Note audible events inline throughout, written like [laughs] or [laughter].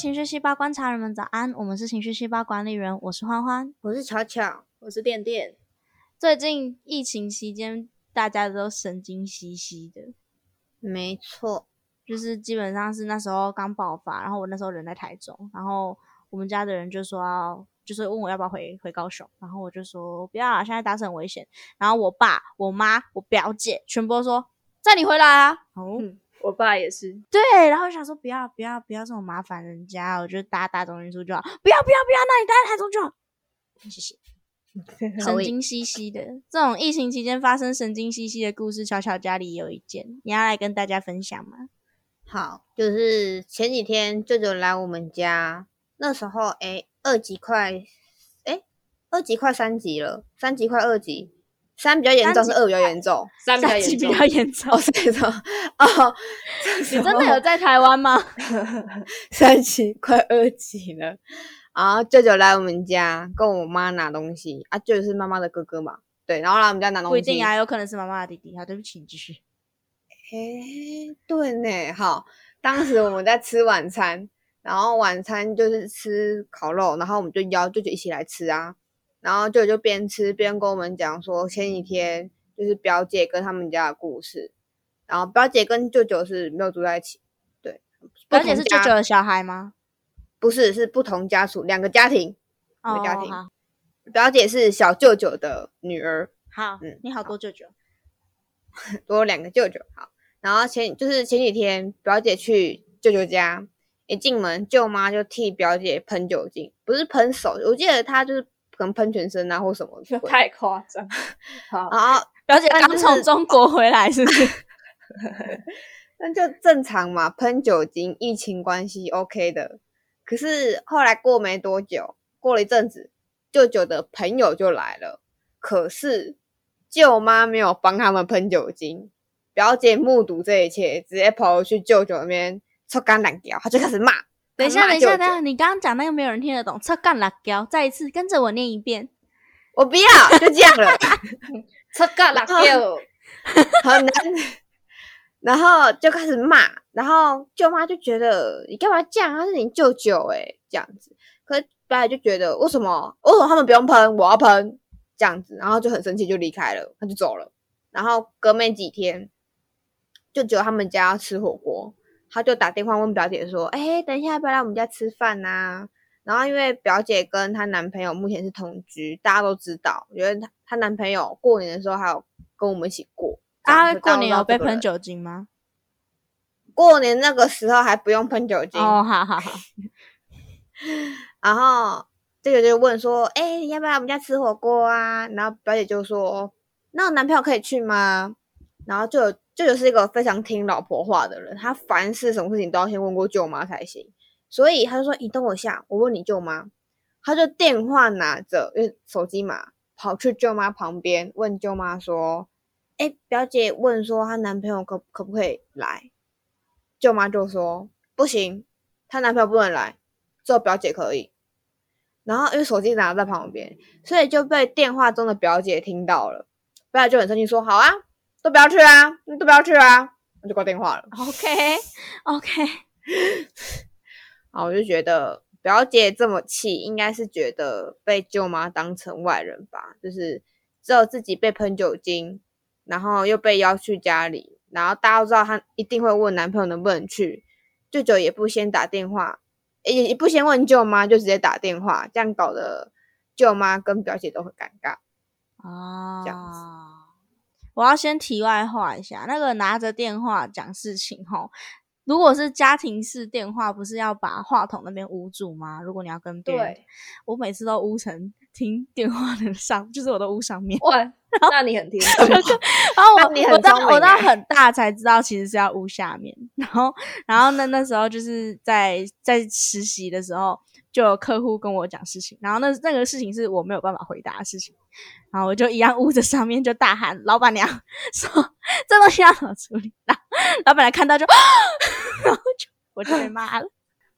情绪细胞观察人们早安，我们是情绪细胞管理人，我是欢欢，我是巧巧，我是电电。最近疫情期间，大家都神经兮兮的，没错，就是基本上是那时候刚爆发，然后我那时候人在台中，然后我们家的人就说要，就是问我要不要回回高雄，然后我就说不要啊，现在打车很危险。然后我爸、我妈、我表姐全部都说载你回来啊。哦，我爸也是，对，然后想说不要不要不要这么麻烦人家，我就搭大众运输就好，不要不要不要，那你待在台中就好，谢谢。[laughs] 神经兮兮的，这种疫情期间发生神经兮兮的故事，巧巧家里有一件，你要来跟大家分享吗？好，就是前几天舅舅来我们家，那时候哎，二级快哎，二级快三级了，三级快二级。三比较严重，是二比较严重。三比较严重，比较严重。哦，三重哦，[laughs] 你真的有在台湾吗？[laughs] 三级快二级了，然后舅舅来我们家跟我妈拿东西啊，舅舅是妈妈的哥哥嘛，对，然后来我们家拿东西。不一定啊，有可能是妈妈的弟弟。好，对不起，你继续。哎，对呢，好，当时我们在吃晚餐，然后晚餐就是吃烤肉，然后我们就邀舅舅一起来吃啊。然后舅舅就边吃边跟我们讲说前几天就是表姐跟他们家的故事，然后表姐跟舅舅是没有住在一起，对，表姐是舅舅的小孩吗？不是，是不同家属，两个家庭，两个家庭。表姐是小舅舅的女儿。好，嗯，你好多舅舅，多两个舅舅。好，然后前就是前几天表姐去舅舅家，一进门舅妈就替表姐喷酒精，不是喷手，我记得她就是。可能喷全身啊，或什么？太夸张。[laughs] 好，表姐刚从中国回来，是不是？[laughs] 那就正常嘛，喷酒精，疫情关系 OK 的。可是后来过没多久，过了一阵子，舅舅的朋友就来了。可是舅妈没有帮他们喷酒精，表姐目睹这一切，直接跑去舅舅那边抽干两条，他就开始骂。等一下，等一下，等一下！你刚刚讲那个没有人听得懂，车干辣椒，再一次跟着我念一遍。我不要，[laughs] 就这样了。车干辣椒，好难。[laughs] 然后就开始骂，然后舅妈就觉得你干嘛这样？他是你舅舅哎，这样子。可是表姐就觉得为什么？为什么他们不用喷，我要喷？这样子，然后就很生气，就离开了，他就走了。然后隔没几天，就只有他们家要吃火锅。他就打电话问表姐说：“哎，等一下要不要来我们家吃饭呐？”然后因为表姐跟她男朋友目前是同居，大家都知道。我觉得她她男朋友过年的时候还有跟我们一起过。啊，过年有被喷酒精吗？过年那个时候还不用喷酒精哦，好好好。然后这个就问说：“哎，你要不要来我们家吃火锅啊？”然后表姐就说：“那我男朋友可以去吗？”然后就。舅舅是一个非常听老婆话的人，他凡事什么事情都要先问过舅妈才行，所以他就说：“你等我一下，我问你舅妈。”他就电话拿着，因为手机嘛，跑去舅妈旁边问舅妈说：“哎，表姐问说她男朋友可可不可以来？”舅妈就说：“不行，她男朋友不能来，只有表姐可以。”然后因为手机拿在旁边，所以就被电话中的表姐听到了，表姐就很生气说：“好啊。”都不要去啊！你都不要去啊！我就挂电话了。[laughs] OK，OK。[laughs] 好，我就觉得表姐这么气，应该是觉得被舅妈当成外人吧。就是只有自己被喷酒精，然后又被邀去家里，然后大家都知道她一定会问男朋友能不能去，舅舅也不先打电话，也也不先问舅妈，就直接打电话，这样搞得舅妈跟表姐都很尴尬啊。这样子。我要先题外话一下，那个拿着电话讲事情吼，如果是家庭式电话，不是要把话筒那边捂住吗？如果你要跟别人，我每次都捂成听电话的上，就是我都捂上面。哇，[laughs] [laughs] 那你很听，然后我我到我到很大才知道，其实是要捂下面。然后然后那那时候就是在在实习的时候。就有客户跟我讲事情，然后那那个事情是我没有办法回答的事情，然后我就一样捂着上面就大喊：“老板娘说这东西要怎么处理？”然后老板娘看到就，然后就我就被骂了。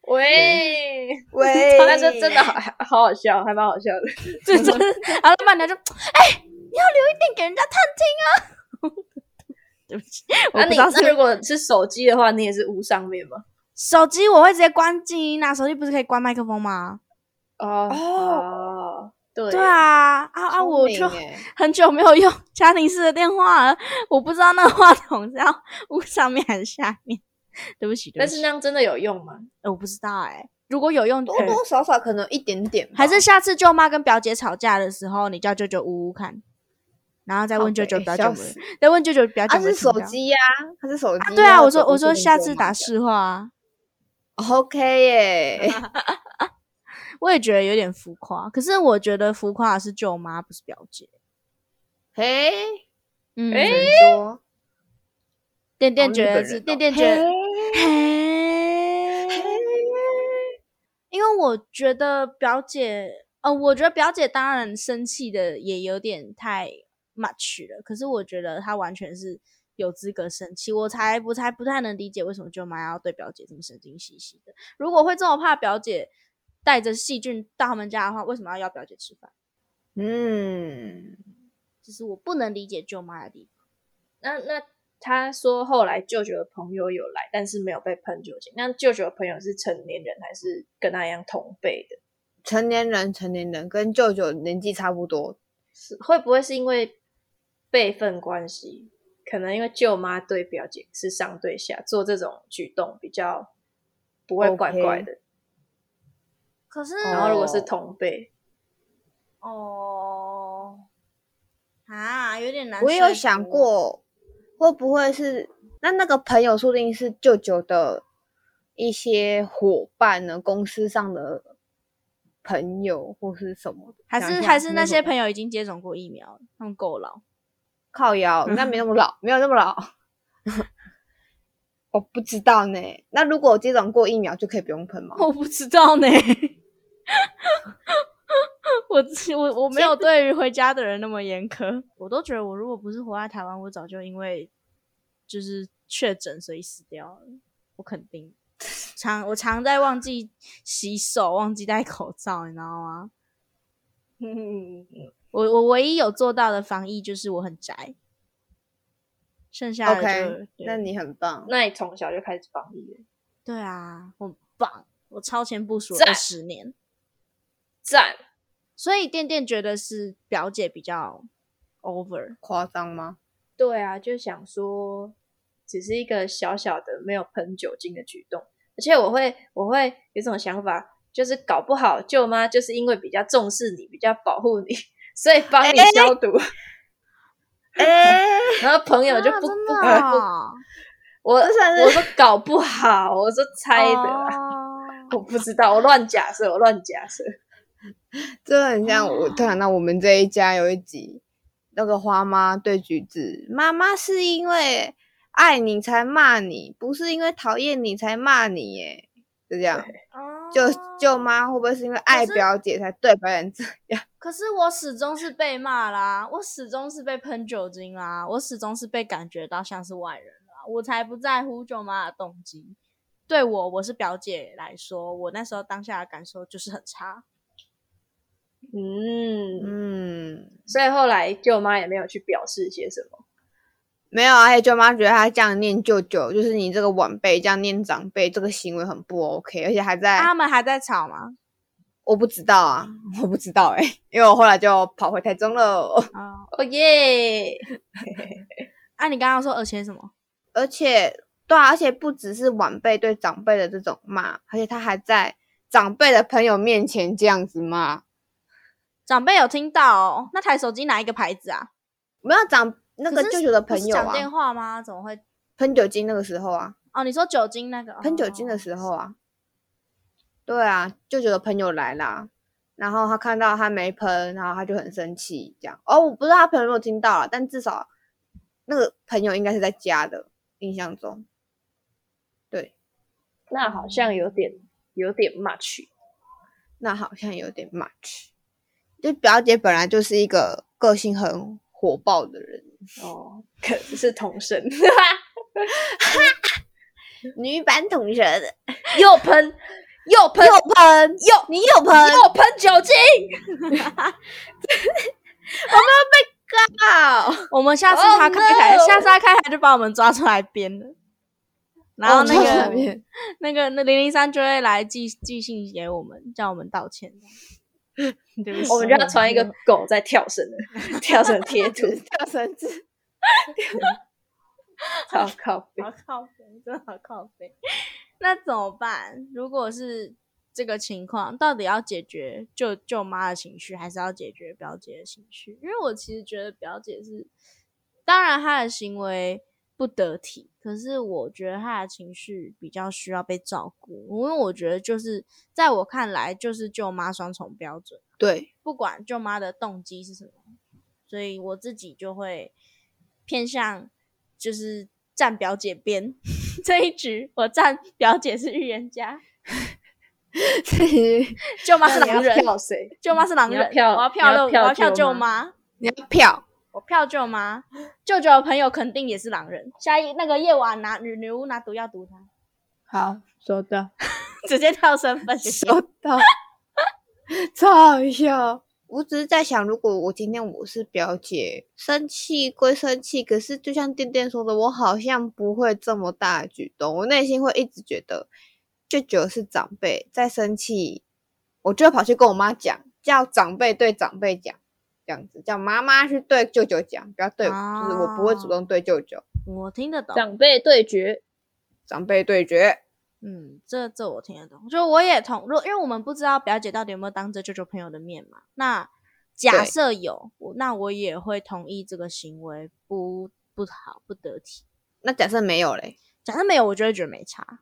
喂喂，[laughs] 但是真的好 [laughs] 好好笑，还蛮好笑的。[laughs] 这真的，然后老板娘就：“哎，你要留一点给人家探听啊。”对不起，那你那如果是手机的话，你也是捂上面吗？手机我会直接关静音啊，手机不是可以关麦克风吗？哦，对对啊，啊啊，我 [laughs] 就很久没有用家庭式的电话了，我不知道那个话筒是要 [laughs] 捂上面还是下面。对不起，对不起但是那样真的有用吗？呃我不知道哎、如果有用，多多少少可能一点点吧，还是下次舅妈跟表姐吵架的时候，你叫舅舅呜呜看，然后再问舅舅表姐再问舅舅表姐啊是手机呀，他是手机。对啊，我说我说下次打市话啊，[laughs] OK 耶，我也觉得有点浮夸，可是我觉得浮夸是舅妈，不是表姐。嘿，嗯，说？店店哦觉得是日本人哦店店觉得，嘿嘿，因为我觉得表姐，呃，我觉得表姐当然生气的也有点太 much 了，可是我觉得她完全是有资格生气，我才不才不太能理解为什么舅妈要对表姐这么神经兮兮的。如果会这么怕表姐带着细菌到他们家的话，为什么要邀表姐吃饭？嗯，这是我不能理解舅妈的地方。那那他说后来舅舅的朋友有来，但是没有被喷酒精。那舅舅的朋友是成年人还是跟他一样同辈的？成年人，成年人跟舅舅年纪差不多，是会不会是因为辈分关系？可能因为舅妈对表姐是上对下，做这种举动比较不会怪怪的。可是，然后如果是同辈，哦，啊，有点难。我也有想，过，会不会是那那个朋友说不定是舅舅的一些伙伴呢？公司上的朋友或是什么的？还是还是那些朋友已经接种过疫苗了，他们够老。靠腰，应该没那么老，没有那么老。[laughs] 我不知道呢。那如果接种过疫苗就可以不用喷吗？我不知道呢。[laughs] 我我我没有对于回家的人那么严苛，[laughs] 我都觉得我如果不是活在台湾，我早就因为就是确诊所以死掉了。我肯定常我常在忘记洗手，忘记戴口罩，你知道吗？[laughs] 嗯，我我唯一有做到的防疫就是我很宅，剩下的 OK，那你很棒。那你从小就开始防疫了，对啊，我很棒，我超前部署赞二十年，赞！所以店店觉得是表姐比较 over，夸张吗？对啊，就想说，只是一个小小的没有喷酒精的举动，而且我会我会有种想法，就是搞不好舅妈就是因为比较重视你，比较保护你，所以帮你消毒，[laughs] 哎、然后朋友就不、啊不我我说搞不好，我说猜的啦，哦我不知道，我乱假设，我乱假设。[laughs] 这很像我突然到我们这一家有一集，那个花妈对橘子，妈妈是因为爱你才骂你，不是因为讨厌你才骂你耶，就这样。哦舅舅妈会不会是因为爱表姐才对表姐这样？[laughs] 可是我始终是被骂啦，我始终是被喷酒精啦，我始终是被感觉到像是外人啦，我才不在乎舅妈的动机。对我，我是表姐来说，我那时候当下的感受就是很差。嗯，嗯，所以后来舅妈也没有去表示些什么。没有啊，而且舅妈觉得他这样念舅舅，就是你这个晚辈这样念长辈，这个行为很不 OK，而且还在、啊他们还在吵吗？我不知道啊，[laughs] 我不知道哎、因为我后来就跑回台中了。啊、哦耶！[laughs] 啊，你刚刚说而且什么？而且对啊，而且不只是晚辈对长辈的这种骂，而且他还在长辈的朋友面前这样子骂。长辈有听到哦？那台手机哪一个牌子啊？没有长那个舅舅的朋友讲电啊，话吗？怎么会？喷酒精那个时候啊，哦，你说酒精那个？喷酒精的哦时候啊，对啊，舅舅的朋友来啦，然后他看到他没喷，然后他就很生气，这样。哦，我不知道他朋友有没有听到了，但至少那个朋友应该是在家的，印象中。对，那好像有点有点 much。那好像有点 much。就表姐本来就是一个个性很火爆的人，哦，可能是同声，[laughs] 女版同学的，又喷又喷又喷又你又喷，又喷酒精，[laughs] 靠！我们下次 Oh 他开台下次他开台就把我们抓出来编了，然后那哦个、那个那零零三就会来寄寄信给我们，叫我们道歉。[laughs] 我们就要传一个 [laughs] 狗在跳绳的跳绳贴图，[laughs] 跳绳子，好靠背。好靠背，真的好靠背。那怎么办？如果是这个情况，到底要解决舅舅妈的情绪，还是要解决表姐的情绪？因为我其实觉得表姐是，当然她的行为不得体，可是我觉得他的情绪比较需要被照顾，因为我觉得就是在我看来，就是舅妈双重标准。对，不管舅妈的动机是什么，所以我自己就会偏向就是站表姐边 [laughs] 这一局，我站表姐是预言家，[laughs] 舅妈是狼人，票谁？舅妈是狼人，你要票我要票我要票舅妈，你要票，我票舅妈，舅舅的朋友肯定也是狼人。下一那个夜晚拿女女巫拿毒药毒他，好，收到。[laughs] 直接跳身份，[laughs] 收到，超好笑。我只是在想，如果我今天我是表姐，生气归生气，可是就像店店说的，我好像不会这么大的举动，我内心会一直觉得舅舅是长辈在生气，我就会跑去跟我妈讲，叫长辈对长辈讲，这样子叫妈妈去对舅舅讲，不要对，就是我不会主动对舅舅，我听得懂。长辈对决，长辈对决。嗯，这这我听得懂，就我也同，如果因为我们不知道表姐到底有没有当着舅舅朋友的面嘛，那假对设有，我那我也会同意这个行为不不好不得体。那假设没有嘞，假设没有，我就会觉得没差，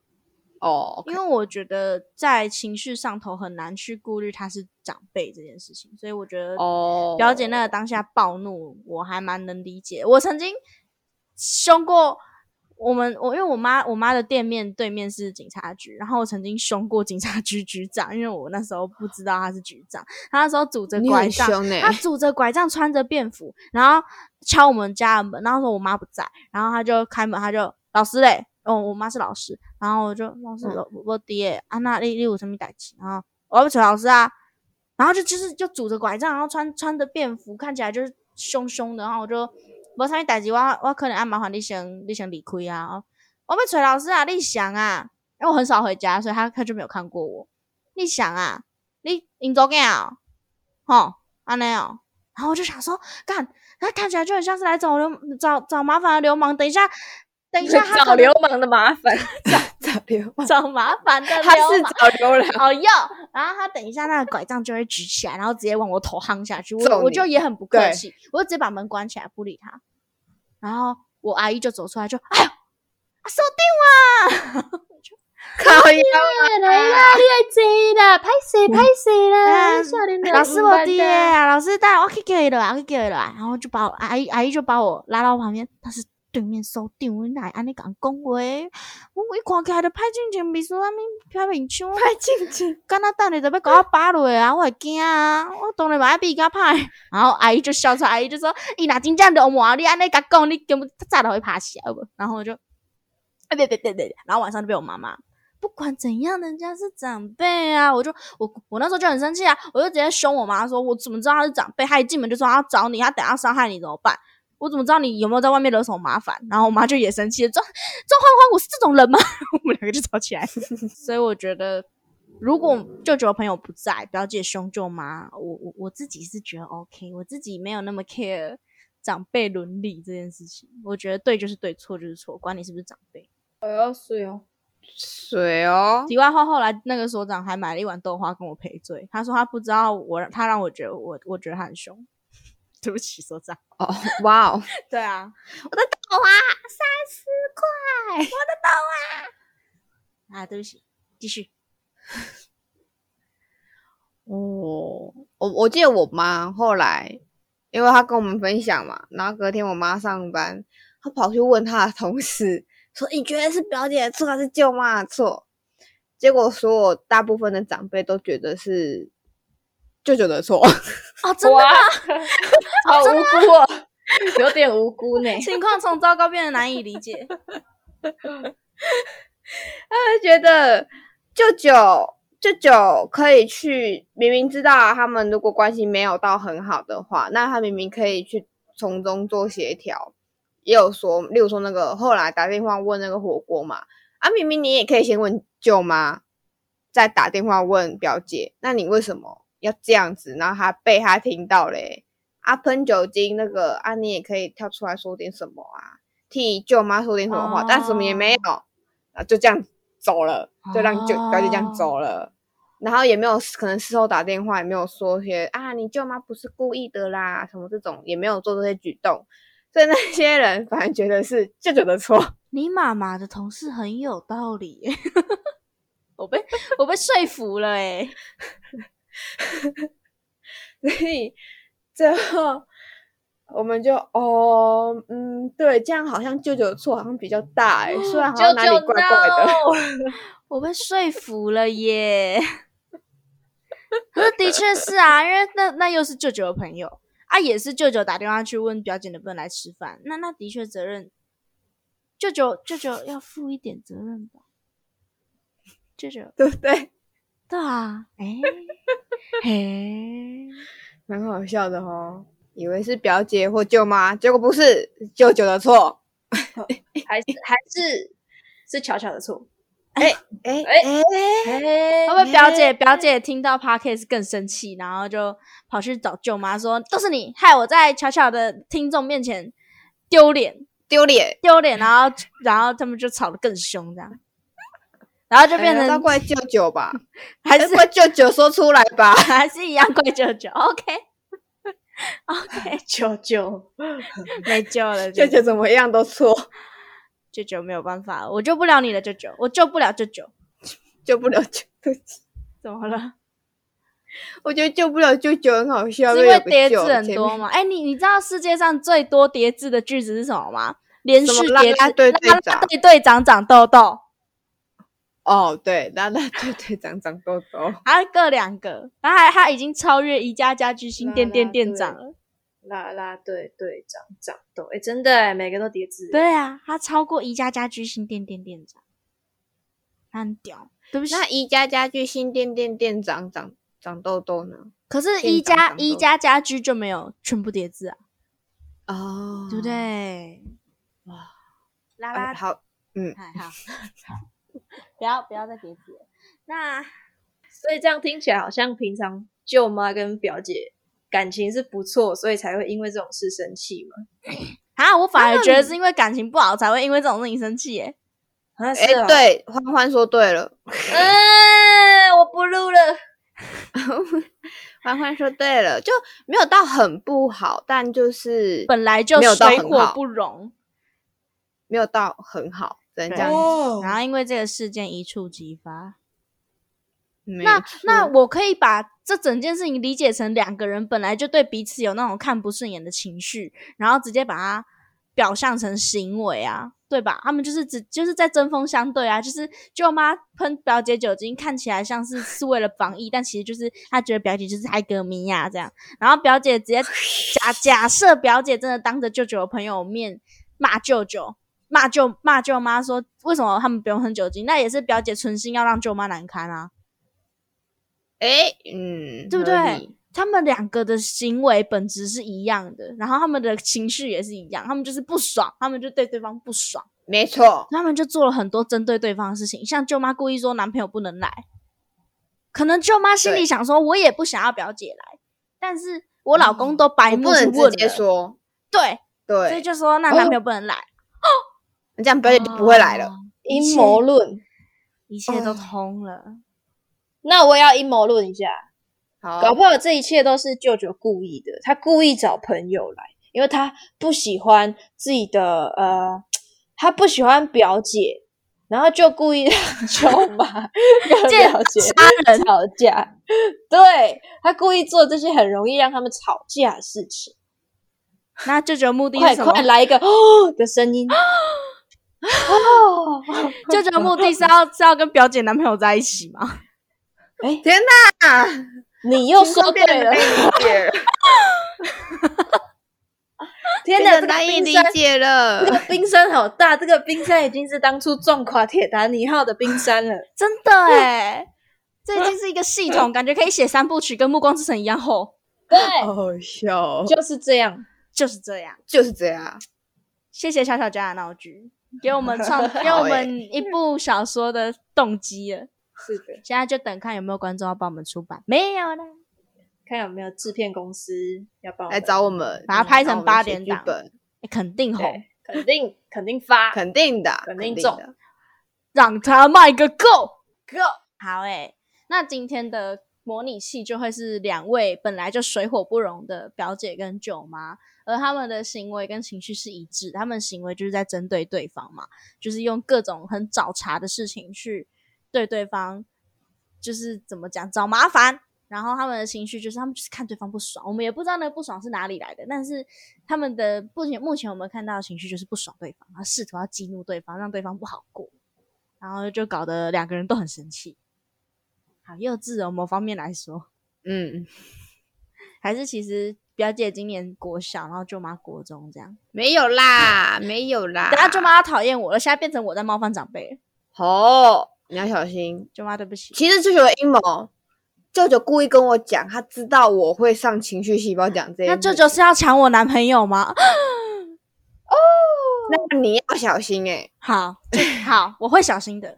哦因为我觉得在情绪上头很难去顾虑他是长辈这件事情，所以我觉得哦，表姐那个当下暴怒，我还蛮能理解。我曾经凶过我们，我因为我妈我妈的店面对面是警察局，然后我曾经凶过警察局局长，因为我那时候不知道他是局长，他那时候拄着拐杖，他拄着拐杖，穿着便服，然后敲我们家的门，然后说我妈不在，然后他就开门，他就老师嘞，哦，我妈是老师，然后我就老师，嗯我我爹，啊那你你有什么代志？然后我要不找老师啊，然后就就是就拄着拐杖，然后穿穿着便服，看起来就是凶凶的，然后我就无啥物代志，我我可能要麻烦你先你先离开啊，我要找老师啊，你想啊，因为我很少回家，所以他他就没有看过我，你想啊，你引走囝哦，吼，安尼哦。然后我就想说，干，他看起来就很像是来找流找找麻烦的流氓。等一下，等一下他找流氓的麻烦。[laughs] 找找流氓，找麻烦的他是流氓。找流氓。哦哟，然后他等一下那个拐杖就会举起来，然后直接往我头夯下去，我我就也很不客气，我就直接把门关起来不理他。然后我阿姨就走出来就，哎呦，啊手定 [laughs] 啊！靠呀！来啦，你来坐啦，拍谁拍谁的老师我爹啊，老师带我去叫伊来，我去叫伊来，然后就把我阿姨阿姨就把我拉到旁边，但是对面收长，我哪会安尼讲讲话？我一看起来就歹进前秘书安尼拍面腔，拍进去，敢若等下就要甲我扒落啊，我会惊啊，我当然嘛要比较歹。然后阿姨就笑出来，阿姨就说：“伊若真正流氓，你安尼甲讲，你根本早就会拍死好不？”然后我就，哎别别别别，然后晚上就被我妈骂。不管怎样，人家是长辈啊！我就我我那时候就很生气啊，我就直接凶我妈说：“我怎么知道他是长辈？他一进门就说他要找你，他等下伤害你怎么办？我怎么知道你有没有在外面惹什么麻烦？”然后我妈就也生气了，说：“这欢欢，我是这种人吗？” [laughs] 我们两个就吵起来。[laughs] 所以我觉得，如果舅舅的朋友不在，表姐凶舅妈，我我我自己是觉得 OK，我自己没有那么 care 长辈伦理这件事情。我觉得对就是对，错就是错，管你是不是长辈。我要睡哦。水哦，题外话，后来那个所长还买了一碗豆花跟我赔罪，他说他不知道我，他让我觉得我我觉得他很凶。[laughs] 对不起，所长。哦，哇哦，[laughs] 对啊，我的豆啊三十块，我的豆啊，对不起，继续。[laughs] 哦，我我记得我妈后来，因为她跟我们分享嘛，然后隔天我妈上班，她跑去问她的同事说：“你觉得是表姐的错还是舅妈的错？”结果所有大部分的长辈都觉得是舅舅的错。哦，真的吗，好无辜哦，有点无辜呢。情况从糟糕变得难以理解。[laughs] 他就觉得舅舅舅舅可以去，明明知道他们如果关系没有到很好的话，那他明明可以去从中做协调。也有说，例如说那个后来打电话问那个火锅嘛，啊，明明你也可以先问舅妈，再打电话问表姐，那你为什么要这样子？然后他被他听到嘞，啊，喷酒精那个啊，你也可以跳出来说点什么啊，替舅妈说点什么话，但什么也没有，啊，就这样走了，就让舅表姐这样走了，然后也没有可能事后打电话，也没有说些啊，你舅妈不是故意的啦，什么这种也没有做这些举动。所以那些人反而觉得是舅舅的错。[laughs] 你妈妈的同事很有道理，[laughs] 我被我被说服了哎。[laughs] 所以最后我们就哦，嗯，对，这样好像舅舅的错好像比较大哎，虽然好像哪里怪怪的。[laughs] 我被说服了耶。那的确是啊，因为那那又是舅舅的朋友。啊，也是舅舅打电话去问表姐能不能来吃饭，那那的确责任，舅舅舅舅要负一点责任吧？舅舅对不对？对啊，哎，嘿，蛮好笑的哦，以为是表姐或舅妈，结果不是舅舅的错，还是还是是巧巧的错。哎哎哎哎！会不会表姐表姐听到 podcast 更生气，然后就跑去找舅妈说：“都是你害我在巧巧的听众面前丢脸丢脸丢脸。”然后然后他们就吵得更凶，这样，然后就变成怪舅舅吧？[laughs] 还是怪舅舅说出来吧？[laughs] 还是一样怪舅舅？OK [laughs] OK，舅舅没救了，舅舅怎么样都错。舅舅没有办法，我救不了你的舅舅，我救不了舅舅，救不了舅舅，怎么了？我觉得救不了舅舅很好笑，因为叠字很多嘛。哎，你你知道世界上最多叠字的句子是什么吗？连续叠字，对队长，对队长长痘痘。哦，对，拉拉队队长长痘痘，还各两个，然后还他已经超越宜家家居新店店店长了。啦啦队队长长痘，哎，真的，每个都叠字。对啊，他超过宜家家居新店店店长，很屌。对不起，那宜家家居新店店店长长长痘痘呢？可是宜家宜家家居就没有全部叠字啊？哦，对不对？哇，啦啦好，嗯，[laughs] 好，好，[laughs] 不要不要再叠字。那所以这样听起来好像平常舅妈跟表姐。感情是不错，所以才会因为这种事生气嘛？[laughs] 啊，我反而觉得是因为感情不好才会因为这种事情生气耶。哎，对，欢欢说对了。[laughs] 嗯，我不录了。欢欢说对了，就没有到很不好，但就是本来就水火不容，没有到很好，只能这样。然后因为这个事件一触即发。那那我可以把这整件事情理解成两个人本来就对彼此有那种看不顺眼的情绪，然后直接把它表象成行为啊，对吧？他们就是只就是在针锋相对啊，就是舅妈喷表姐酒精，看起来像是是为了防疫，但其实就是她觉得表姐就是爱歌迷呀这样。然后表姐直接假假设表姐真的当着舅舅的朋友面骂舅舅，骂舅骂舅妈说为什么他们不用喷酒精？那也是表姐存心要让舅妈难堪啊。哎，嗯，对不对？他们两个的行为本质是一样的，然后他们的情绪也是一样，他们就是不爽，他们就对对方不爽，没错，他们就做了很多针对对方的事情，像舅妈故意说男朋友不能来，可能舅妈心里想说，我也不想要表姐来，但是我老公都白目去问了，说，对对，所以就说那男朋友不能来，哦，[laughs] 这样表姐就不会来了，阴谋论，一切都通了。那我也要阴谋论一下，好，搞不好这一切都是舅舅故意的，他故意找朋友来，因为他不喜欢自己的呃，他不喜欢表姐，然后就故意 [laughs] 让舅妈跟表姐吵架，对他故意做这些很容易让他们吵架的事情。那舅舅目的是什么？快来一个哦 [gasps] 的声音 [laughs] 哦！舅舅目的是要 [laughs] 是要跟表姐男朋友在一起吗？哎，天哪！你又说对了，[laughs] 天哪，难以理解了。这个冰山好大，这个冰山已经是当初撞垮铁达尼号的冰山了，[laughs] 真的哎！这已经是一个系统，感觉可以写三部曲，跟《暮光之城》一样厚。对，好笑，就是这样，就是这样，就是这样。谢谢小小家的闹剧。给我们创，[laughs] 给我们一部小说的动机了。是的，现在就等看有没有观众要帮我们出版，没有啦，看有没有制片公司要帮来找我们，把它拍成八点档。本，肯定红，肯定肯定发，肯定的，肯定中，让他卖个够。够。好诶。那今天的模拟器就会是两位本来就水火不容的表姐跟舅妈，而他们的行为跟情绪是一致，他们行为就是在针对对方嘛，就是用各种很找茬的事情去。对对方就是怎么讲找麻烦，然后他们的情绪就是他们就是看对方不爽，我们也不知道那个不爽是哪里来的，但是他们的目前目前我们看到的情绪就是不爽对方，他试图要激怒对方，让对方不好过，然后就搞得两个人都很生气，好幼稚哦，某方面来说，嗯，[laughs] 还是其实表姐今年国小，然后舅妈国中这样，没有啦，没有啦，等下舅妈讨厌我了，现在变成我在冒犯长辈，哦。你要小心，舅妈，对不起。其实舅舅的阴谋，舅舅故意跟我讲，他知道我会上情绪细胞讲这些。那舅舅是要抢我男朋友吗？[gasps] 哦，那你要小心哎。好，好，我会小心的，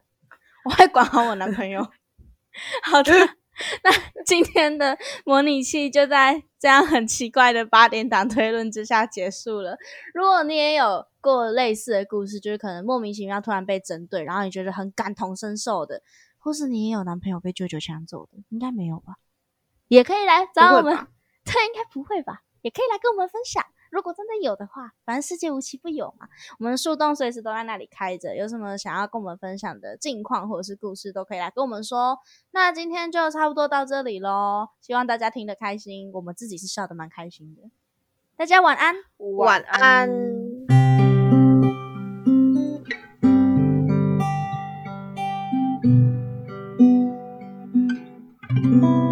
我会管好我男朋友。[laughs] 好的。[laughs] 那今天的模拟器就在这样很奇怪的八点档推论之下结束了。如果你也有过类似的故事，就是可能莫名其妙突然被针对，然后你觉得很感同身受的，或是你也有男朋友被舅舅抢走的，应该没有吧？也可以来找我们。[laughs] 这应该不会吧？也可以来跟我们分享。如果真的有的话，反正世界无奇不有嘛。我们树洞随时都在那里开着，有什么想要跟我们分享的近况或者是故事，都可以来跟我们说。那今天就差不多到这里喽，希望大家听得开心，我们自己是笑得蛮开心的。大家晚安，晚安。[laughs]